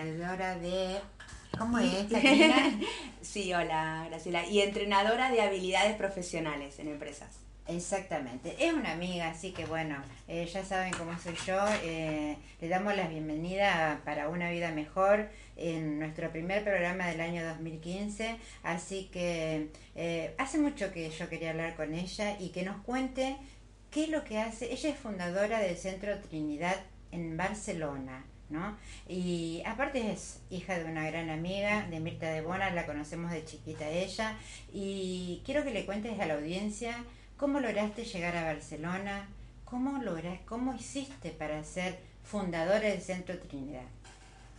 creadora de... ¿Cómo es? sí, hola, Graciela. Y entrenadora de habilidades profesionales en empresas. Exactamente, es una amiga, así que bueno, eh, ya saben cómo soy yo. Eh, le damos la bienvenida para una vida mejor en nuestro primer programa del año 2015. Así que eh, hace mucho que yo quería hablar con ella y que nos cuente qué es lo que hace. Ella es fundadora del Centro Trinidad en Barcelona. ¿No? Y aparte es hija de una gran amiga, de Mirta de Bona, la conocemos de chiquita ella, y quiero que le cuentes a la audiencia ¿Cómo lograste llegar a Barcelona? ¿Cómo, lograste, cómo hiciste para ser fundadora del Centro Trinidad?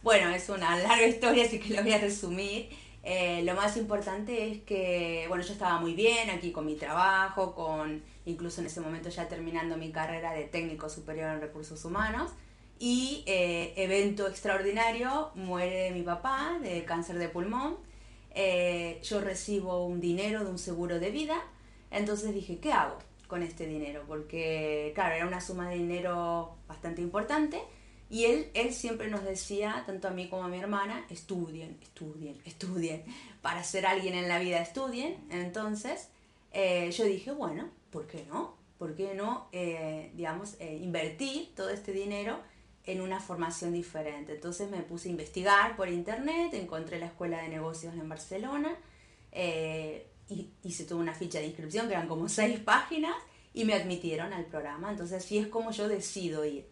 Bueno, es una larga historia, así que lo voy a resumir. Eh, lo más importante es que, bueno, yo estaba muy bien aquí con mi trabajo, con incluso en ese momento ya terminando mi carrera de técnico superior en recursos humanos. Y eh, evento extraordinario, muere mi papá de cáncer de pulmón. Eh, yo recibo un dinero de un seguro de vida entonces dije, ¿qué hago con este dinero? Porque, claro, era una suma de dinero bastante importante. Y él, él siempre nos decía, tanto a mí como a mi hermana, estudien, estudien, estudien. Para ser alguien en la vida, estudien. Entonces, eh, yo dije, bueno, ¿por qué no? ¿Por qué no, eh, digamos, eh, invertir todo este dinero en una formación diferente? Entonces me puse a investigar por internet, encontré la Escuela de Negocios en Barcelona, hice toda una ficha de inscripción que eran como seis páginas y me admitieron al programa. Entonces así es como yo decido ir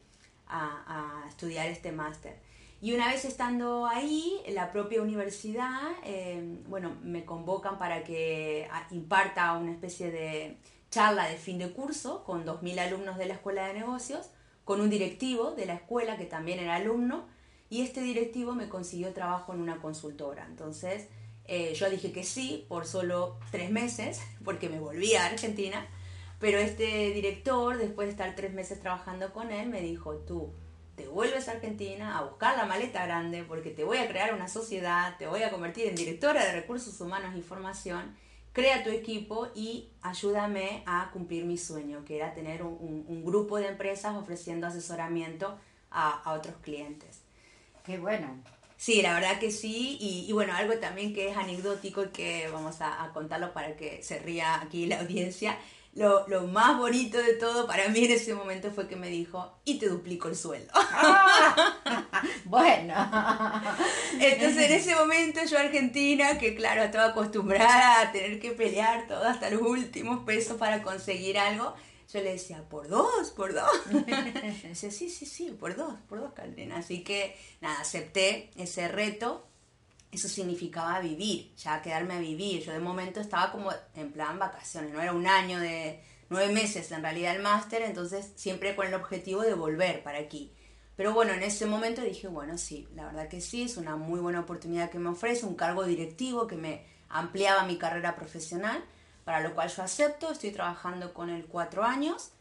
a, estudiar este máster. Y una vez estando ahí, la propia universidad, eh, bueno, me convocan para que imparta una especie de charla de fin de curso con 2.000 alumnos de la Escuela de Negocios, con un directivo de la escuela que también era alumno, y este directivo me consiguió trabajo en una consultora. Entonces, eh, yo dije que sí por solo tres meses, porque me volví a Argentina, pero este director, después de estar tres meses trabajando con él, me dijo, tú te vuelves a Argentina a buscar la maleta grande porque te voy a crear una sociedad, te voy a convertir en directora de recursos humanos y formación, crea tu equipo y ayúdame a cumplir mi sueño, que era tener un, grupo de empresas ofreciendo asesoramiento a, a otros clientes. Qué bueno. Sí, la verdad que sí. Y, bueno, algo también que es anecdótico y que vamos a, contarlo para que se ría aquí la audiencia. Lo, más bonito de todo para mí en ese momento fue que me dijo, y te duplico el sueldo. Ah, bueno. Entonces en ese momento yo Argentina, que claro, estaba acostumbrada a tener que pelear todo hasta los últimos pesos para conseguir algo, yo le decía, ¿por dos? ¿Por dos? decía, sí, sí, sí, por dos, por dos, Caldena. Así que, nada, acepté ese reto. Eso significaba vivir, ya quedarme a vivir. Yo de momento estaba como en plan vacaciones, no era un año de nueve meses en realidad el máster, entonces siempre con el objetivo de volver para aquí. Pero bueno, en ese momento dije, bueno, sí, la verdad que sí, es una muy buena oportunidad que me ofrece, un cargo directivo que me ampliaba mi carrera profesional para lo cual yo acepto, estoy trabajando con él cuatro años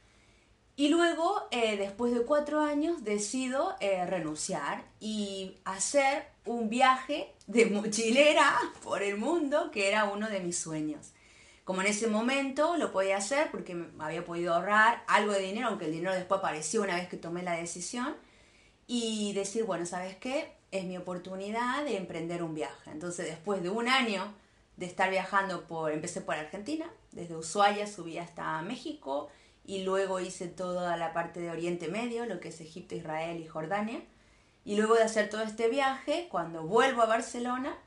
y luego, eh, después de cuatro años, decido eh, renunciar y hacer un viaje de mochilera por el mundo, que era uno de mis sueños. Como en ese momento lo podía hacer porque había podido ahorrar algo de dinero, aunque el dinero después apareció una vez que tomé la decisión, y decir, bueno, ¿sabes qué? Es mi oportunidad de emprender un viaje. Entonces, después de un año de estar viajando por, empecé por Argentina, desde Ushuaia subí hasta México y luego hice toda la parte de Oriente Medio, lo que es Egipto, Israel y Jordania. Y luego de hacer todo este viaje, cuando vuelvo a Barcelona,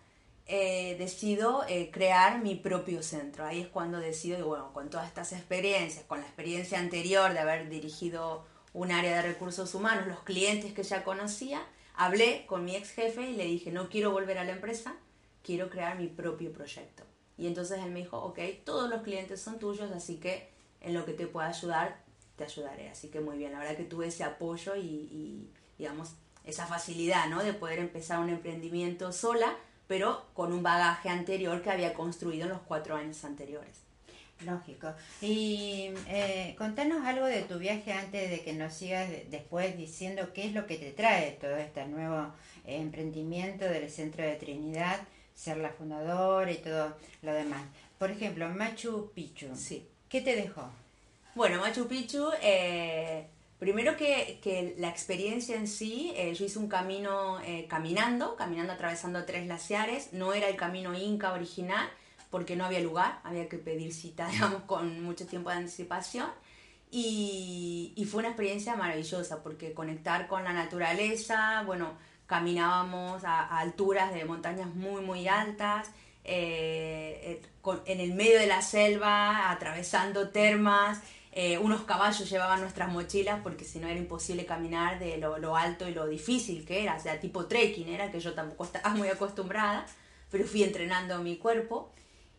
eh, decido eh, crear mi propio centro. Ahí es cuando decido, bueno, con todas estas experiencias, con la experiencia anterior de haber dirigido un área de recursos humanos, los clientes que ya conocía, hablé con mi ex jefe y le dije, no quiero volver a la empresa, quiero crear mi propio proyecto. Y entonces él me dijo, ok, todos los clientes son tuyos, así que en lo que te pueda ayudar, te ayudaré. Así que muy bien, la verdad que tuve ese apoyo y, digamos, esa facilidad, ¿no? De poder empezar un emprendimiento sola, pero con un bagaje anterior que había construido en los cuatro años anteriores. Lógico. Y eh, contanos algo de tu viaje antes de que nos sigas después diciendo qué es lo que te trae todo este nuevo emprendimiento del Centro de Trinidad ser la fundadora y todo lo demás. Por ejemplo, Machu Picchu. Sí. ¿Qué te dejó? Bueno, Machu Picchu, eh, Primero que, que la experiencia en sí, eh, yo hice un camino eh, caminando, caminando atravesando tres glaciares, no era el camino inca original porque no había lugar, había que pedir cita, con mucho tiempo de anticipación. Y, fue una experiencia maravillosa porque conectar con la naturaleza, bueno, caminábamos a, alturas de montañas muy, muy altas, eh, en el medio de la selva, atravesando termas, eh, unos caballos llevaban nuestras mochilas porque si no era imposible caminar de lo, alto y lo difícil que era, o sea, tipo trekking era, que yo tampoco estaba muy acostumbrada, pero fui entrenando mi cuerpo.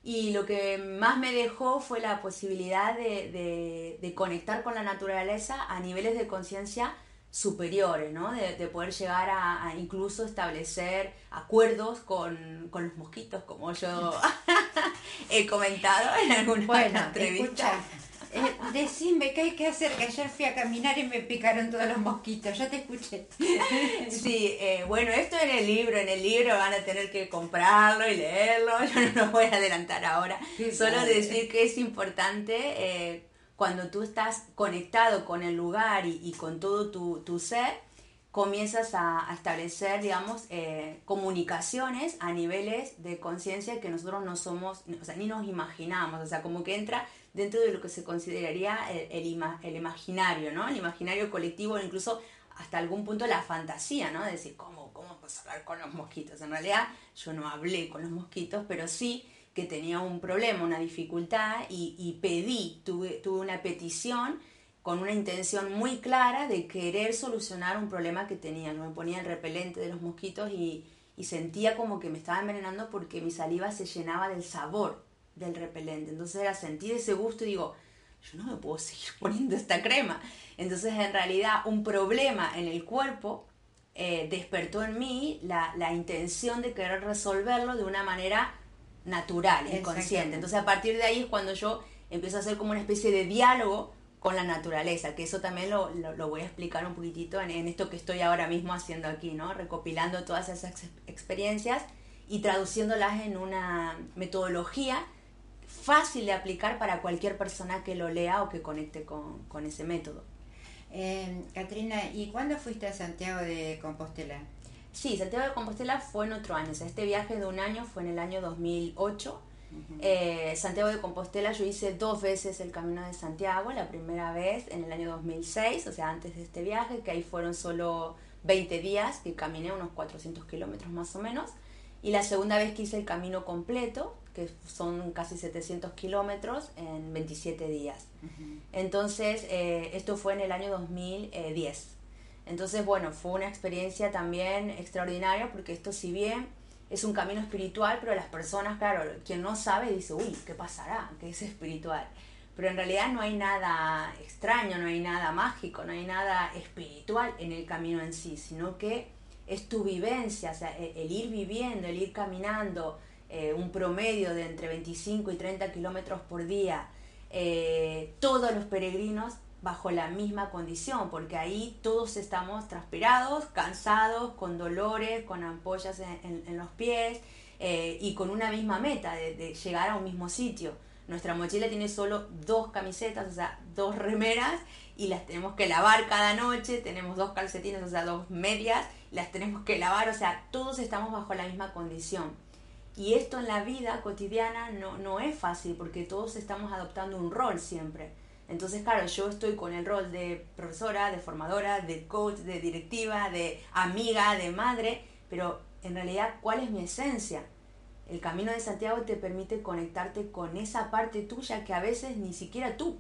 Y lo que más me dejó fue la posibilidad de, conectar con la naturaleza a niveles de conciencia superiores, ¿no? De, poder llegar a, incluso establecer acuerdos con, los mosquitos, como yo he comentado en alguna bueno, entrevista. Eh, decime qué hay que hacer, que ayer fui a caminar y me picaron todos los mosquitos, yo te escuché. Sí, eh, bueno, esto en el libro, en el libro van a tener que comprarlo y leerlo, yo no lo voy a adelantar ahora, solo decir que es importante eh, cuando tú estás conectado con el lugar y, con todo tu, tu ser, comienzas a, establecer, digamos, eh, comunicaciones a niveles de conciencia que nosotros no somos, o sea, ni nos imaginamos, o sea, como que entra dentro de lo que se consideraría el, imaginario, ¿no? El imaginario colectivo, incluso hasta algún punto la fantasía, ¿no? De decir, ¿cómo, cómo puedo hablar con los mosquitos? En realidad yo no hablé con los mosquitos, pero sí que tenía un problema, una dificultad y, pedí, tuve, tuve una petición con una intención muy clara de querer solucionar un problema que tenía. Me ponía el repelente de los mosquitos y, sentía como que me estaba envenenando porque mi saliva se llenaba del sabor del repelente. Entonces era sentir ese gusto y digo, yo no me puedo seguir poniendo esta crema. Entonces en realidad un problema en el cuerpo eh, despertó en mí la, la, intención de querer resolverlo de una manera natural, inconsciente. Entonces a partir de ahí es cuando yo empiezo a hacer como una especie de diálogo con la naturaleza, que eso también lo, lo, voy a explicar un poquitito en, en, esto que estoy ahora mismo haciendo aquí, ¿no? Recopilando todas esas experiencias y traduciéndolas en una metodología fácil de aplicar para cualquier persona que lo lea o que conecte con, con ese método. Eh, Katrina, ¿y cuándo fuiste a Santiago de Compostela? Sí, Santiago de Compostela fue en otro año, o sea, este viaje de un año fue en el año 2008 eh, Santiago de Compostela, yo hice dos veces el Camino de Santiago, la primera vez en el año 2006, o sea, antes de este viaje, que ahí fueron solo 20 días, que caminé unos 400 kilómetros más o menos, y la segunda vez que hice el camino completo, que son casi 700 kilómetros en 27 días. Entonces, eh, esto fue en el año 2010. Entonces, bueno, fue una experiencia también extraordinaria porque esto si bien es un camino espiritual, pero las personas, claro, quien no sabe dice, uy, ¿qué pasará? ¿Qué es espiritual? Pero en realidad no hay nada extraño, no hay nada mágico, no hay nada espiritual en el camino en sí, sino que es tu vivencia, o sea, el, ir viviendo, el ir caminando, eh, un promedio de entre 25 y 30 kilómetros por día. Eh, todos los peregrinos bajo la misma condición, porque ahí todos estamos transpirados, cansados, con dolores, con ampollas en, los pies eh, y con una misma meta de, llegar a un mismo sitio. Nuestra mochila tiene solo dos camisetas, o sea, dos remeras y las tenemos que lavar cada noche, tenemos dos calcetines, o sea, dos medias, las tenemos que lavar, o sea, todos estamos bajo la misma condición. Y esto en la vida cotidiana no, no es fácil porque todos estamos adoptando un rol siempre entonces, claro, yo estoy con el rol de profesora, de formadora, de coach, de directiva, de amiga, de madre, pero en realidad, ¿cuál es mi esencia? El camino de Santiago te permite conectarte con esa parte tuya que a veces ni siquiera tú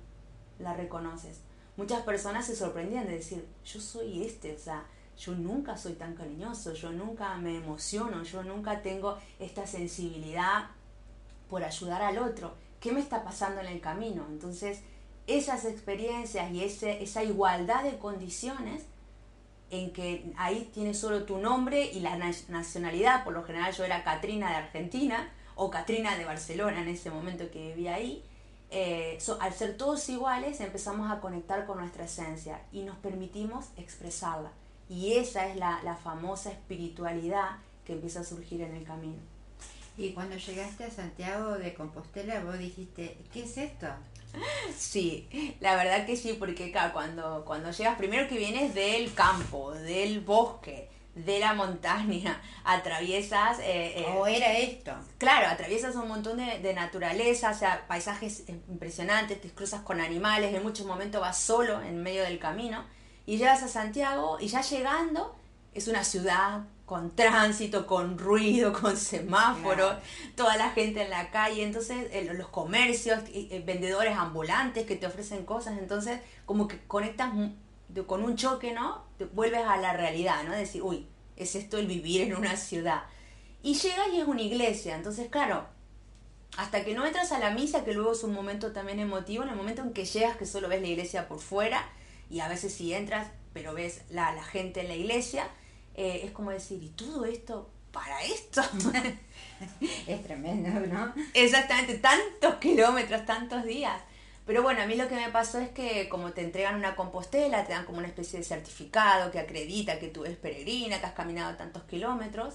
la reconoces. Muchas personas se sorprendían de decir, yo soy este, o sea, yo nunca soy tan cariñoso, yo nunca me emociono, yo nunca tengo esta sensibilidad por ayudar al otro. ¿Qué me está pasando en el camino? Entonces, esas experiencias y esa igualdad de condiciones en que ahí tienes solo tu nombre y la nacionalidad, por lo general yo era Katrina de Argentina o Katrina de Barcelona en ese momento que vivía ahí, eh, al ser todos iguales empezamos a conectar con nuestra esencia y nos permitimos expresarla. Y esa es la, la famosa espiritualidad que empieza a surgir en el camino. Y cuando llegaste a Santiago de Compostela, vos dijiste, ¿qué es esto? Sí, la verdad que sí, porque cuando, cuando llegas, primero que vienes del campo, del bosque, de la montaña, atraviesas... Eh, eh, ¿O era esto? Claro, atraviesas un montón de, naturaleza, o sea, paisajes impresionantes, te cruzas con animales, en muchos momentos vas solo en medio del camino y llegas a Santiago y ya llegando es una ciudad con tránsito, con ruido, con semáforos, toda la gente en la calle, entonces los comercios, vendedores ambulantes que te ofrecen cosas, entonces como que conectas con un choque, ¿no? Te vuelves a la realidad, ¿no? Decir, uy, es esto el vivir en una ciudad. Y llegas y es una iglesia, entonces claro, hasta que no entras a la misa, que luego es un momento también emotivo, en el momento en que llegas que solo ves la iglesia por fuera, y a veces si entras, pero ves la, la gente en la iglesia, eh, es como decir, ¿y todo esto para esto? es tremendo, ¿no? Exactamente, tantos kilómetros, tantos días. Pero bueno, a mí lo que me pasó es que como te entregan una compostela, te dan como una especie de certificado que acredita que tú eres peregrina, que has caminado tantos kilómetros.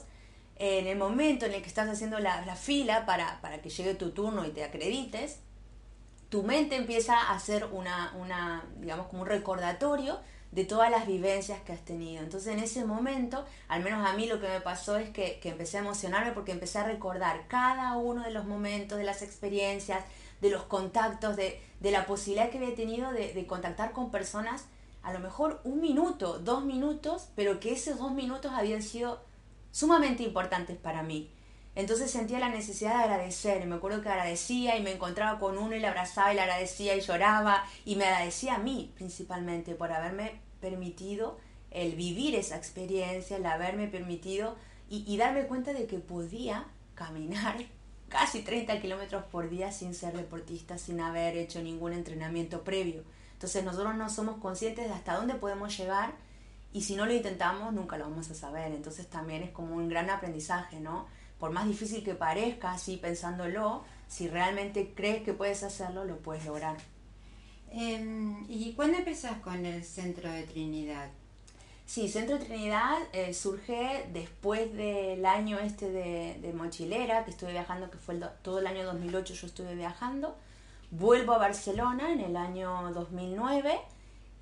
En el momento en el que estás haciendo la, la fila para, para, que llegue tu turno y te acredites, tu mente empieza a hacer una, una, digamos, como un recordatorio de todas las vivencias que has tenido. Entonces en ese momento, al menos a mí lo que me pasó es que, que empecé a emocionarme porque empecé a recordar cada uno de los momentos, de las experiencias, de los contactos, de, de la posibilidad que había tenido de, de, contactar con personas, a lo mejor un minuto, dos minutos, pero que esos dos minutos habían sido sumamente importantes para mí. Entonces sentía la necesidad de agradecer, me acuerdo que agradecía y me encontraba con uno y le abrazaba y le agradecía y lloraba y me agradecía a mí principalmente por haberme permitido el vivir esa experiencia, el haberme permitido y, y darme cuenta de que podía caminar casi 30 kilómetros por día sin ser deportista, sin haber hecho ningún entrenamiento previo. Entonces nosotros no somos conscientes de hasta dónde podemos llegar y si no lo intentamos nunca lo vamos a saber. Entonces también es como un gran aprendizaje, ¿no? Por más difícil que parezca, así pensándolo, si realmente crees que puedes hacerlo, lo puedes lograr. Em, ¿Y cuándo empezás con el Centro de Trinidad? Sí, Centro de Trinidad eh, surge después del año este de, mochilera, que estuve viajando, que fue todo el año 2008 yo estuve viajando. Vuelvo a Barcelona en el año 2009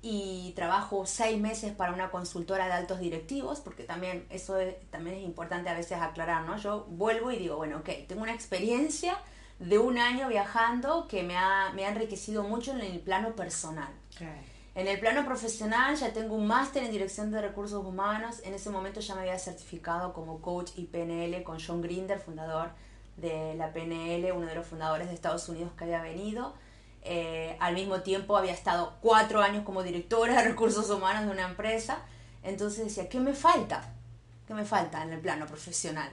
y trabajo seis meses para una consultora de altos directivos, porque también eso también es importante a veces aclarar, ¿no? Yo vuelvo y digo, bueno, ok, tengo una experiencia de un año viajando que me ha, me ha enriquecido mucho en el plano personal. En el plano profesional ya tengo un máster en dirección de recursos humanos. En ese momento ya me había certificado como coach y PNL con John Grinder, fundador de la PNL, uno de los fundadores de Estados Unidos que había venido. Eh, al mismo tiempo había estado cuatro años como directora de recursos humanos de una empresa. Entonces decía, ¿qué me falta? ¿Qué me falta en el plano profesional?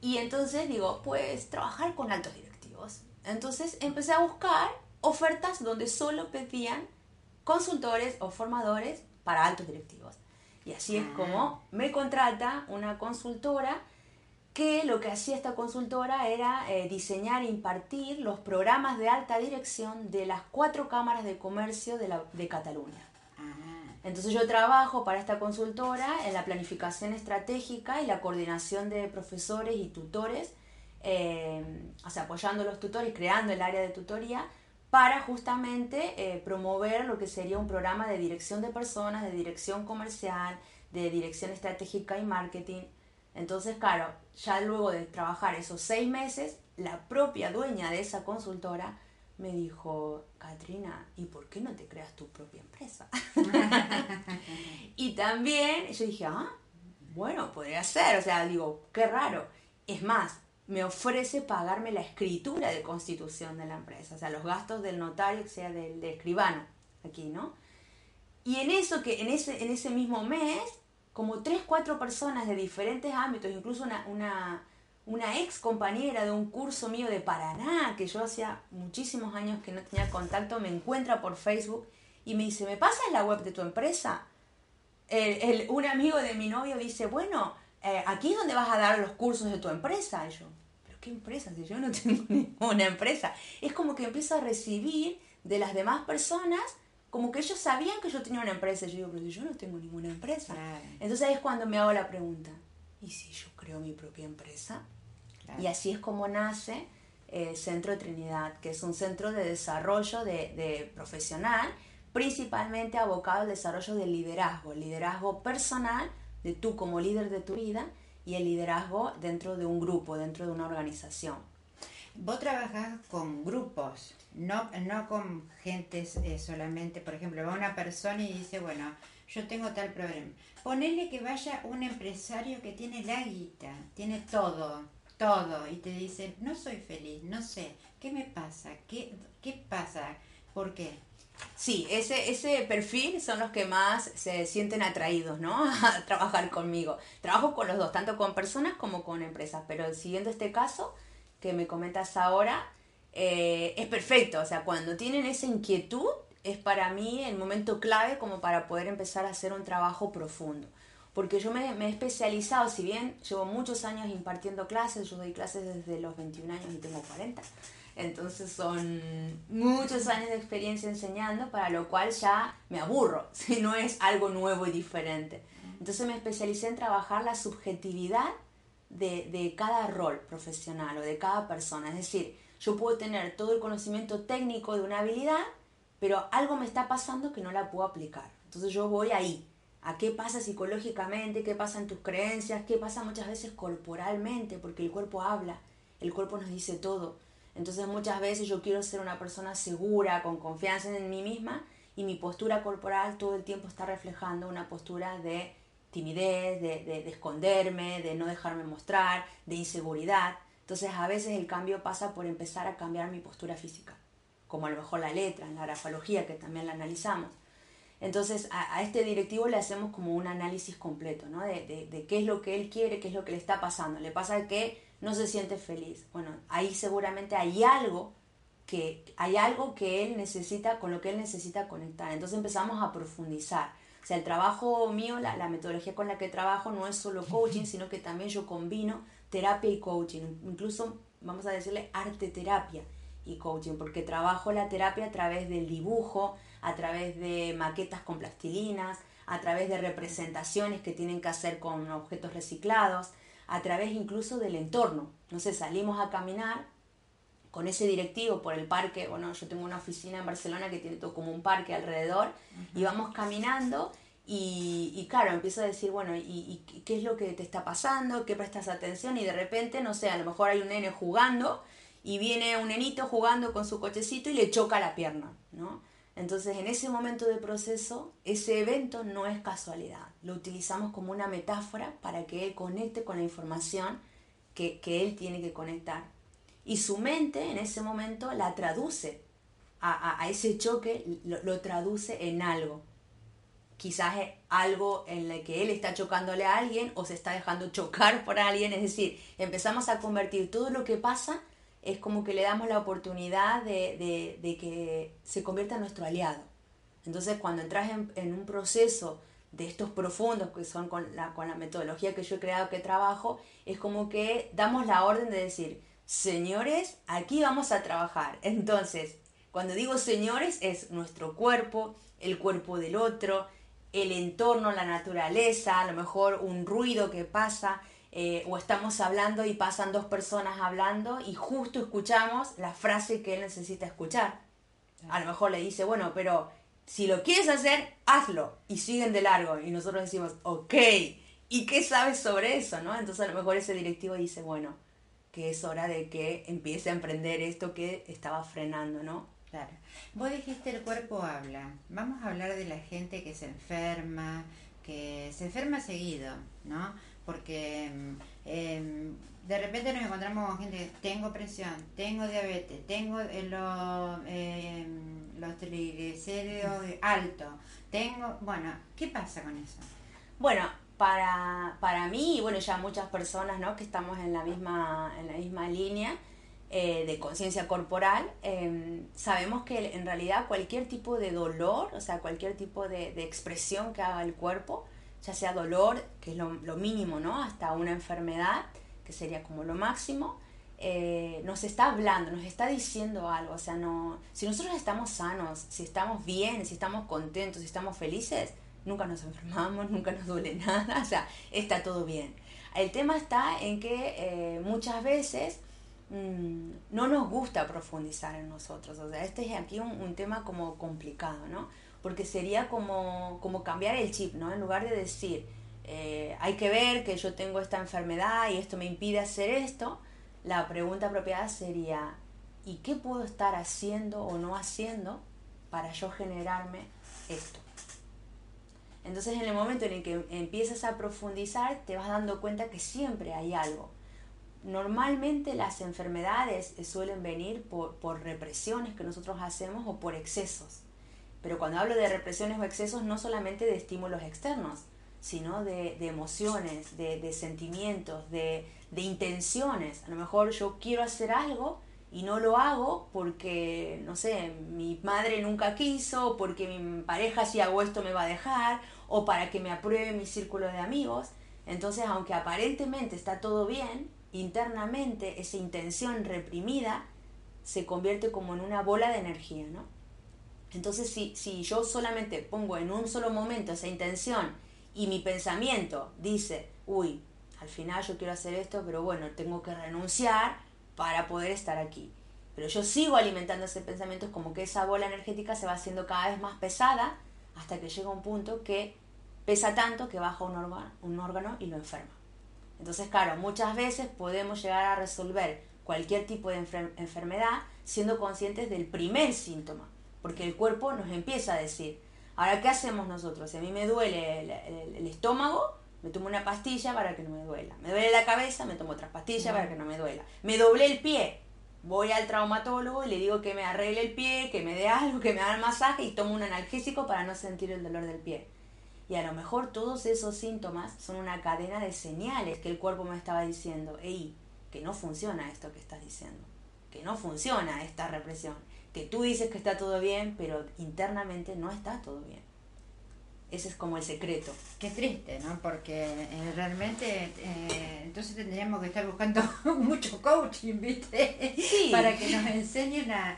Y entonces digo, pues trabajar con altos directivos. Entonces empecé a buscar ofertas donde solo pedían consultores o formadores para altos directivos. Y así es como ah. me contrata una consultora que lo que hacía esta consultora era eh, diseñar e impartir los programas de alta dirección de las cuatro cámaras de comercio de, la, de Cataluña. Ah. Entonces yo trabajo para esta consultora en la planificación estratégica y la coordinación de profesores y tutores, eh, o sea, apoyando a los tutores, creando el área de tutoría para justamente eh, promover lo que sería un programa de dirección de personas, de dirección comercial, de dirección estratégica y marketing entonces, claro, ya luego de trabajar esos seis meses, la propia dueña de esa consultora me dijo, Katrina, ¿y por qué no te creas tu propia empresa? y también yo dije, ah, bueno, podría ser, o sea, digo, qué raro. Es más, me ofrece pagarme la escritura de constitución de la empresa, o sea, los gastos del notario, que sea del, escribano, aquí, ¿no? Y en eso que en ese, en ese mismo mes como tres, cuatro personas de diferentes ámbitos, incluso una, una, una ex compañera de un curso mío de Paraná, que yo hacía muchísimos años que no tenía contacto, me encuentra por Facebook y me dice, ¿me pasas la web de tu empresa? El, un amigo de mi novio dice, bueno, eh, aquí es donde vas a dar los cursos de tu empresa. Yo, ¿pero qué empresa? Si yo no tengo ninguna empresa. Es como que empiezo a recibir de las demás personas como que ellos sabían que yo tenía una empresa. Yo digo, pero yo no tengo ninguna empresa. Entonces ahí es cuando me hago la pregunta, ¿y si yo creo mi propia empresa? Y así es como nace eh, Centro Trinidad, que es un centro de desarrollo de, de profesional, principalmente abocado al desarrollo del liderazgo, el liderazgo personal de tú como líder de tu vida y el liderazgo dentro de un grupo, dentro de una organización. Vos trabajás con grupos, no, no con gente eh, solamente, por ejemplo, va una persona y dice, bueno, yo tengo tal problema. Ponele que vaya un empresario que tiene la guita, tiene todo, todo, y te dice, no soy feliz, no sé, ¿qué me pasa? ¿Qué, qué pasa? ¿Por qué? Sí, ese, ese perfil son los que más se sienten atraídos, ¿no? A trabajar conmigo. Trabajo con los dos, tanto con personas como con empresas, pero siguiendo este caso que me comentas ahora, eh, es perfecto. O sea, cuando tienen esa inquietud, es para mí el momento clave como para poder empezar a hacer un trabajo profundo. Porque yo me, me he especializado, si bien llevo muchos años impartiendo clases, yo doy clases desde los 21 años y tengo 40 entonces son muchos años de experiencia enseñando, para lo cual ya me aburro, si no es algo nuevo y diferente. Entonces me especialicé en trabajar la subjetividad de, de cada rol profesional o de cada persona. Es decir, yo puedo tener todo el conocimiento técnico de una habilidad, pero algo me está pasando que no la puedo aplicar. Entonces yo voy ahí, a qué pasa psicológicamente, qué pasa en tus creencias, qué pasa muchas veces corporalmente, porque el cuerpo habla, el cuerpo nos dice todo. Entonces muchas veces yo quiero ser una persona segura, con confianza en mí misma y mi postura corporal todo el tiempo está reflejando una postura de timidez, de, de, esconderme, de no dejarme mostrar, de inseguridad. Entonces a veces el cambio pasa por empezar a cambiar mi postura física, como a lo mejor la letra, la grafología, que también la analizamos. Entonces a, a este directivo le hacemos como un análisis completo, ¿no? De, de, de, qué es lo que él quiere, qué es lo que le está pasando. Le pasa que no se siente feliz. Bueno, ahí seguramente hay algo que hay algo que él necesita, con lo que él necesita conectar. Entonces empezamos a profundizar. O sea, el trabajo mío, la, la metodología con la que trabajo no es solo coaching, sino que también yo combino terapia y coaching. Incluso, vamos a decirle, arte terapia y coaching, porque trabajo la terapia a través del dibujo, a través de maquetas con plastilinas, a través de representaciones que tienen que hacer con objetos reciclados, a través incluso del entorno. No sé, salimos a caminar con ese directivo por el parque, bueno, yo tengo una oficina en Barcelona que tiene todo como un parque alrededor, y vamos caminando y, y, claro, empiezo a decir, bueno, ¿y, ¿y, qué es lo que te está pasando? ¿Qué prestas atención? Y de repente, no sé, a lo mejor hay un nene jugando y viene un nenito jugando con su cochecito y le choca la pierna, ¿no? Entonces, en ese momento de proceso, ese evento no es casualidad. Lo utilizamos como una metáfora para que él conecte con la información que, que él tiene que conectar. Y su mente en ese momento la traduce a, a, a ese choque, lo, lo, traduce en algo. Quizás es algo en el que él está chocándole a alguien o se está dejando chocar por alguien. Es decir, empezamos a convertir todo lo que pasa es como que le damos la oportunidad de, de, de que se convierta en nuestro aliado. Entonces, cuando entras en, en, un proceso de estos profundos, que son con la, con la metodología que yo he creado, que trabajo, es como que damos la orden de decir, señores, aquí vamos a trabajar. Entonces, cuando digo señores, es nuestro cuerpo, el cuerpo del otro, el entorno, la naturaleza, a lo mejor un ruido que pasa, eh, o estamos hablando y pasan dos personas hablando y justo escuchamos la frase que él necesita escuchar. A lo mejor le dice, bueno, pero si lo quieres hacer, hazlo. Y siguen de largo. Y nosotros decimos, ok, ¿y qué sabes sobre eso? ¿no? Entonces a lo mejor ese directivo dice, bueno, que es hora de que empiece a emprender esto que estaba frenando, ¿no? Claro. Vos dijiste el cuerpo habla. Vamos a hablar de la gente que se enferma, que se enferma seguido, ¿no? porque eh, de repente nos encontramos con gente, tengo presión, tengo diabetes, tengo eh, eh, los triglicéridos altos, tengo, bueno, ¿qué pasa con eso? Bueno, para, para mí y bueno, ya muchas personas ¿no? que estamos en la misma, en la misma línea eh, de conciencia corporal, eh, sabemos que en realidad cualquier tipo de dolor, o sea, cualquier tipo de, de expresión que haga el cuerpo, ya sea dolor, que es lo, lo, mínimo, ¿no? Hasta una enfermedad, que sería como lo máximo, eh, nos está hablando, nos está diciendo algo. O sea, no, si nosotros estamos sanos, si estamos bien, si estamos contentos, si estamos felices, nunca nos enfermamos, nunca nos duele nada, o sea, está todo bien. El tema está en que eh, muchas veces mm, no nos gusta profundizar en nosotros. O sea, este es aquí un, tema como complicado, ¿no? Porque sería como, como cambiar el chip, ¿no? En lugar de decir, eh, hay que ver que yo tengo esta enfermedad y esto me impide hacer esto, la pregunta apropiada sería, ¿y qué puedo estar haciendo o no haciendo para yo generarme esto? Entonces en el momento en el que empiezas a profundizar te vas dando cuenta que siempre hay algo. Normalmente las enfermedades suelen venir por, represiones que nosotros hacemos o por excesos. Pero cuando hablo de represiones o excesos no solamente de estímulos externos, sino de, emociones, de, sentimientos, de, de intenciones. A lo mejor yo quiero hacer algo y no lo hago porque, no sé, mi madre nunca quiso, porque mi pareja si hago esto me va a dejar, o para que me apruebe mi círculo de amigos. Entonces, aunque aparentemente está todo bien, internamente esa intención reprimida se convierte como en una bola de energía, ¿no? Entonces, si, si yo solamente pongo en un solo momento esa intención y mi pensamiento dice, uy, al final yo quiero hacer esto, pero bueno, tengo que renunciar, para poder estar aquí. Pero yo sigo alimentando ese pensamiento, es como que esa bola energética se va haciendo cada vez más pesada hasta que llega un punto que pesa tanto que baja un órgano, un órgano y lo enferma. Entonces, claro, muchas veces podemos llegar a resolver cualquier tipo de enfermedad siendo conscientes del primer síntoma, porque el cuerpo nos empieza a decir, ahora, ¿qué hacemos nosotros? Si a mí me duele el estómago, me tomo una pastilla para que no me duela. Me duele la cabeza, me tomo otra pastilla para que no me duela. Me doblé el pie, voy al traumatólogo y le digo que me arregle el pie, que me dé algo, que me haga el masaje y tomo un analgésico para no sentir el dolor del pie. Y a lo mejor todos esos síntomas son una cadena de señales que el cuerpo me estaba diciendo, ey, que no funciona esto que estás diciendo, que no funciona esta represión, que tú dices que está todo bien, pero internamente no está todo bien. Ese es como el secreto. Qué triste, ¿no? Porque eh, realmente eh, entonces tendríamos que estar buscando mucho coaching, ¿viste? Sí. Para que nos enseñen a,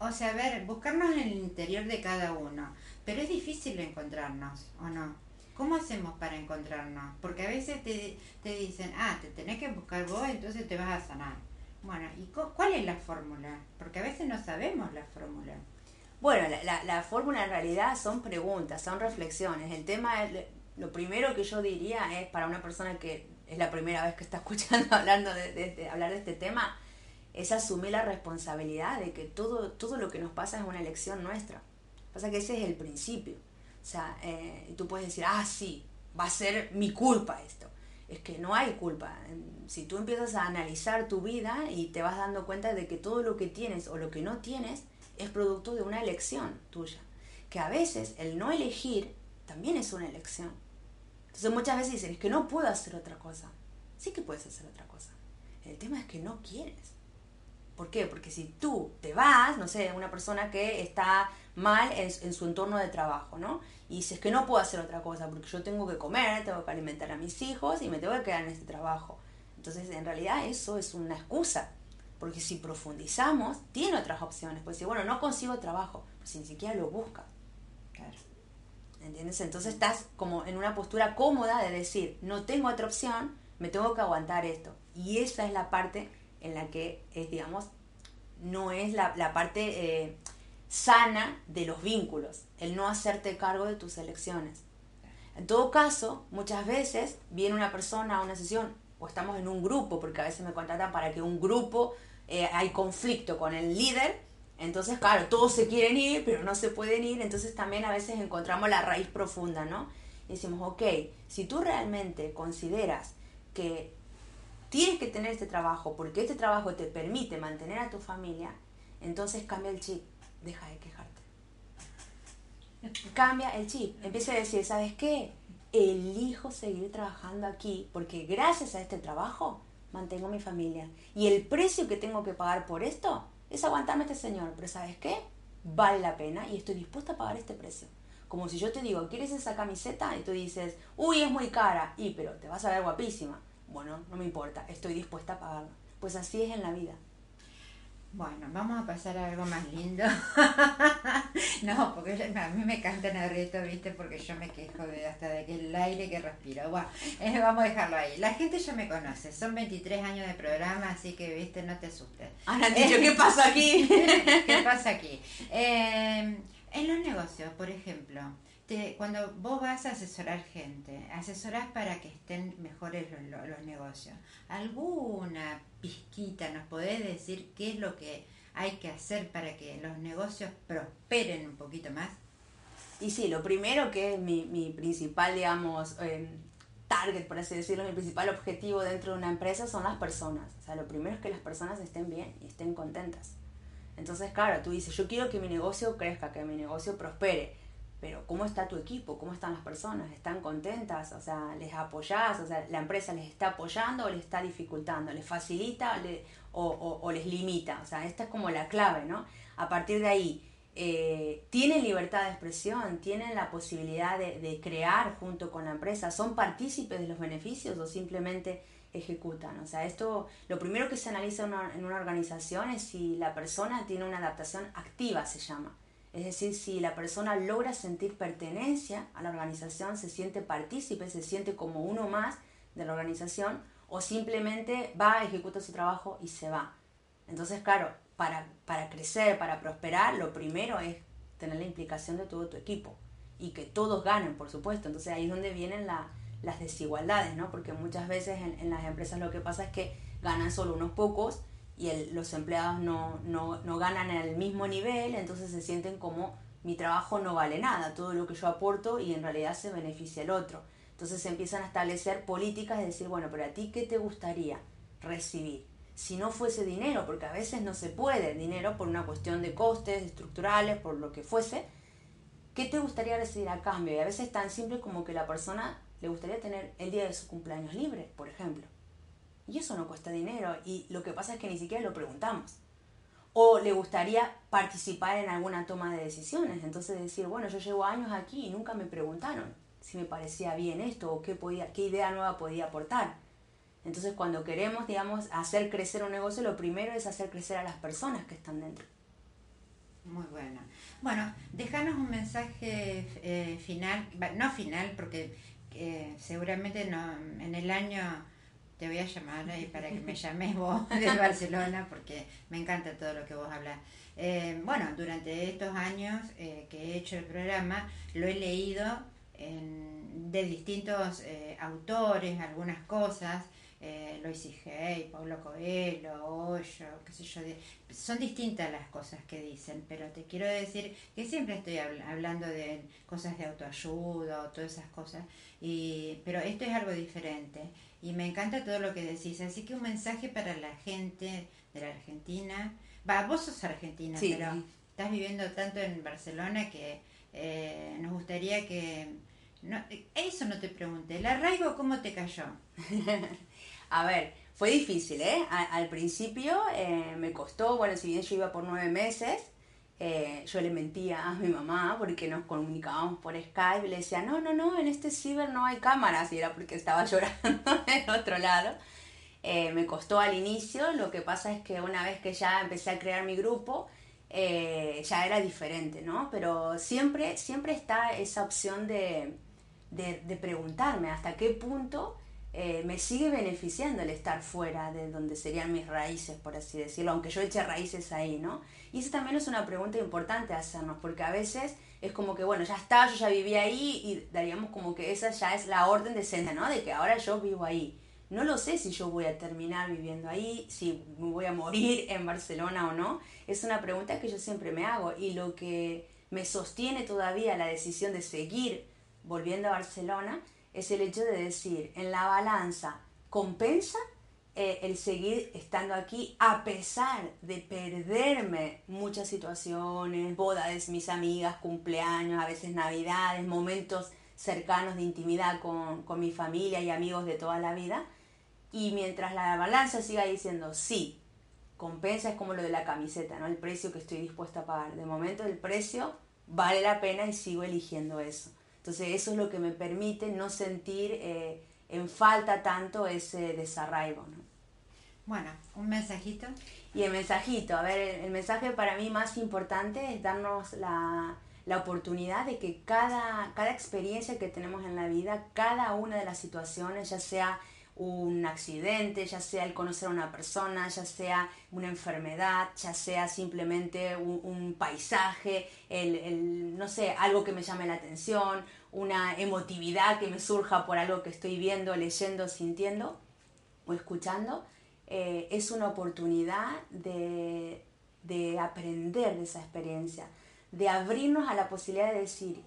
o sea, a ver, buscarnos en el interior de cada uno. Pero es difícil encontrarnos, ¿o no? ¿Cómo hacemos para encontrarnos? Porque a veces te, te dicen, ah, te tenés que buscar vos, entonces te vas a sanar. Bueno, ¿y cuál es la fórmula? Porque a veces no sabemos la fórmula. Bueno, la, fórmula en realidad son preguntas, son reflexiones. El tema, lo primero que yo diría es para una persona que es la primera vez que está escuchando hablando de, hablar de este tema, es asumir la responsabilidad de que todo, todo lo que nos pasa es una elección nuestra. Pasa que ese es el principio. O sea, eh, tú puedes decir, ah, sí, va a ser mi culpa esto. Es que no hay culpa. Si tú empiezas a analizar tu vida y te vas dando cuenta de que todo lo que tienes o lo que no tienes es producto de una elección tuya. Que a veces el no elegir también es una elección. Entonces muchas veces dicen, es que no puedo hacer otra cosa. Sí que puedes hacer otra cosa. El tema es que no quieres. ¿Por qué? Porque si tú te vas, no sé, una persona que está mal en, su entorno de trabajo, ¿no? Y dices que no puedo hacer otra cosa porque yo tengo que comer, tengo que alimentar a mis hijos y me tengo que quedar en este trabajo. Entonces, en realidad eso es una excusa. Porque si profundizamos, tiene otras opciones. Pues si, bueno, no consigo trabajo, pues si ni siquiera lo busca. Claro. ¿Entiendes? Entonces estás como en una postura cómoda de decir, no tengo otra opción, me tengo que aguantar esto. Y esa es la parte en la que es, digamos, no es la, la parte eh, sana de los vínculos, el no hacerte cargo de tus elecciones. En todo caso, muchas veces viene una persona a una sesión o estamos en un grupo, porque a veces me contratan para que un grupo eh, hay conflicto con el líder, entonces claro, todos se quieren ir, pero no se pueden ir, entonces también a veces encontramos la raíz profunda, ¿no? Decimos, ok, si tú realmente consideras que tienes que tener este trabajo porque este trabajo te permite mantener a tu familia, entonces cambia el chip, deja de quejarte. Cambia el chip, empieza a decir, ¿sabes qué? elijo seguir trabajando aquí porque gracias a este trabajo mantengo mi familia. Y el precio que tengo que pagar por esto es aguantarme a este señor. Pero ¿sabes qué? Vale la pena y estoy dispuesta a pagar este precio. Como si yo te digo, ¿quieres esa camiseta? Y tú dices, uy, es muy cara. Y, pero te vas a ver guapísima. Bueno, no me importa, estoy dispuesta a pagarla. Pues así es en la vida. Bueno, vamos a pasar a algo más lindo. no, porque a mí me cantan a reto, ¿viste? Porque yo me quejo de hasta de que el aire que respiro. Bueno, eh, vamos a dejarlo ahí. La gente ya me conoce, son 23 años de programa, así que, ¿viste? No te asustes. Ahora dicho, ¿qué pasa aquí? ¿Qué pasa aquí? Eh, en los negocios, por ejemplo, te, cuando vos vas a asesorar gente, asesorás para que estén mejores los, los, negocios. ¿Alguna pizquita nos podés decir qué es lo que hay que hacer para que los negocios prosperen un poquito más? Y sí, lo primero que es mi, mi principal, digamos, eh, target, por así decirlo, mi principal objetivo dentro de una empresa son las personas. O sea, lo primero es que las personas estén bien y estén contentas. Entonces, claro, tú dices, yo quiero que mi negocio crezca, que mi negocio prospere pero ¿cómo está tu equipo? ¿Cómo están las personas? ¿Están contentas? O sea, ¿les apoyás? O sea, ¿la empresa les está apoyando o les está dificultando? ¿Les facilita o, les limita? O sea, esta es como la clave, ¿no? A partir de ahí, eh, ¿tienen libertad de expresión? ¿Tienen la posibilidad de, crear junto con la empresa? ¿Son partícipes de los beneficios o simplemente ejecutan? O sea, esto, lo primero que se analiza en una organización es si la persona tiene una adaptación activa, se llama es decir, si la persona logra sentir pertenencia a la organización, se siente partícipe, se siente como uno más de la organización, o simplemente va, ejecuta su trabajo y se va. Entonces, claro, para, para crecer, para prosperar, lo primero es tener la implicación de todo tu equipo y que todos ganen, por supuesto. Entonces ahí es donde vienen las desigualdades, ¿no? Porque muchas veces en, en las empresas lo que pasa es que ganan solo unos pocos y los empleados no, no, no ganan el mismo nivel, entonces se sienten como mi trabajo no vale nada, todo lo que yo aporto y en realidad se beneficia el otro. Entonces se empiezan a establecer políticas de decir, bueno, pero a ti qué te gustaría recibir? Si no fuese dinero, porque a veces no se puede dinero por una cuestión de costes estructurales, por lo que fuese, ¿qué te gustaría recibir a cambio? Y a veces tan simple como que la persona le gustaría tener el día de su cumpleaños libre, por ejemplo. Y eso no cuesta dinero y lo que pasa es que ni siquiera lo preguntamos. O le gustaría participar en alguna toma de decisiones. Entonces decir, bueno, yo llevo años aquí y nunca me preguntaron si me parecía bien esto o qué, podía, qué idea nueva podía aportar. Entonces cuando queremos, digamos, hacer crecer un negocio, lo primero es hacer crecer a las personas que están dentro. Muy bueno. Bueno, déjanos un mensaje eh, final, no final, porque eh, seguramente no, en el año te voy a llamar y para que me llames vos de Barcelona porque me encanta todo lo que vos hablas. Eh, bueno, durante estos años eh, que he hecho el programa lo he leído de distintos eh, autores, algunas cosas, Lois Hay, Paulo Coelho, Hoyo, qué sé yo, son distintas las cosas que dicen, pero te quiero decir que siempre estoy hablando de cosas de autoayuda todas esas cosas, y, pero esto es algo diferente y me encanta todo lo que decís. Así que un mensaje para la gente de la Argentina. Va, vos sos argentina, pero estás viviendo tanto en Barcelona que eh, nos gustaría que... No, eso no te pregunté. ¿El arraigo cómo te cayó? A ver, fue difícil, ¿eh? al principio eh, me costó, bueno, si bien yo iba por nueve meses, eh, yo le mentía a mi mamá porque nos comunicábamos por Skype y le decía, no, no, no, en este ciber no hay cámaras y era porque estaba llorando del otro lado. Eh, me costó al inicio, lo que pasa es que una vez que ya empecé a crear mi grupo, eh, ya era diferente, ¿no? Pero siempre, siempre está esa opción de, de, de preguntarme hasta qué punto eh, me sigue beneficiando el estar fuera de donde serían mis raíces, por así decirlo, aunque yo eche raíces ahí, ¿no? Y eso también es una pregunta importante hacernos, porque a veces es como que, bueno, ya está, yo ya viví ahí y daríamos como que esa ya es la orden de senda, ¿no? De que ahora yo vivo ahí. No lo sé si yo voy a terminar viviendo ahí, si me voy a morir en Barcelona o no. Es una pregunta que yo siempre me hago y lo que me sostiene todavía la decisión de seguir volviendo a Barcelona es el hecho de decir, en la balanza, ¿compensa eh, el seguir estando aquí a pesar de perderme muchas situaciones, bodas mis amigas, cumpleaños, a veces navidades, momentos cercanos de intimidad con, con mi familia y amigos de toda la vida? Y mientras la balanza siga diciendo sí, compensa es como lo de la camiseta, ¿no? El precio que estoy dispuesta a pagar. De momento el precio vale la pena y sigo eligiendo eso. Entonces eso es lo que me permite no sentir eh, en falta tanto ese desarraigo. ¿no? Bueno, un mensajito. Y el mensajito, a ver, el, mensaje para mí más importante es darnos la, la oportunidad de que cada, cada experiencia que tenemos en la vida, cada una de las situaciones, ya sea un accidente, ya sea el conocer a una persona, ya sea una enfermedad, ya sea simplemente un, paisaje, el, el, no sé, algo que me llame la atención, una emotividad que me surja por algo que estoy viendo, leyendo, sintiendo o escuchando, eh, es una oportunidad de, de aprender de esa experiencia, de abrirnos a la posibilidad de decir,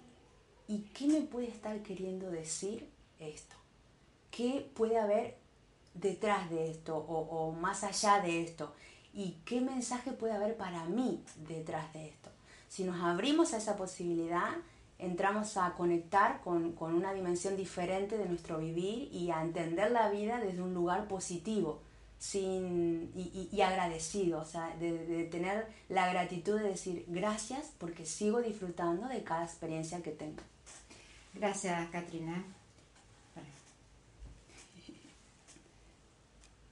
¿y qué me puede estar queriendo decir esto? Qué puede haber detrás de esto o, más allá de esto y qué mensaje puede haber para mí detrás de esto. Si nos abrimos a esa posibilidad, entramos a conectar con, una dimensión diferente de nuestro vivir y a entender la vida desde un lugar positivo sin, y, agradecido, o sea, de, de, tener la gratitud de decir gracias porque sigo disfrutando de cada experiencia que tengo. Gracias, Katrina.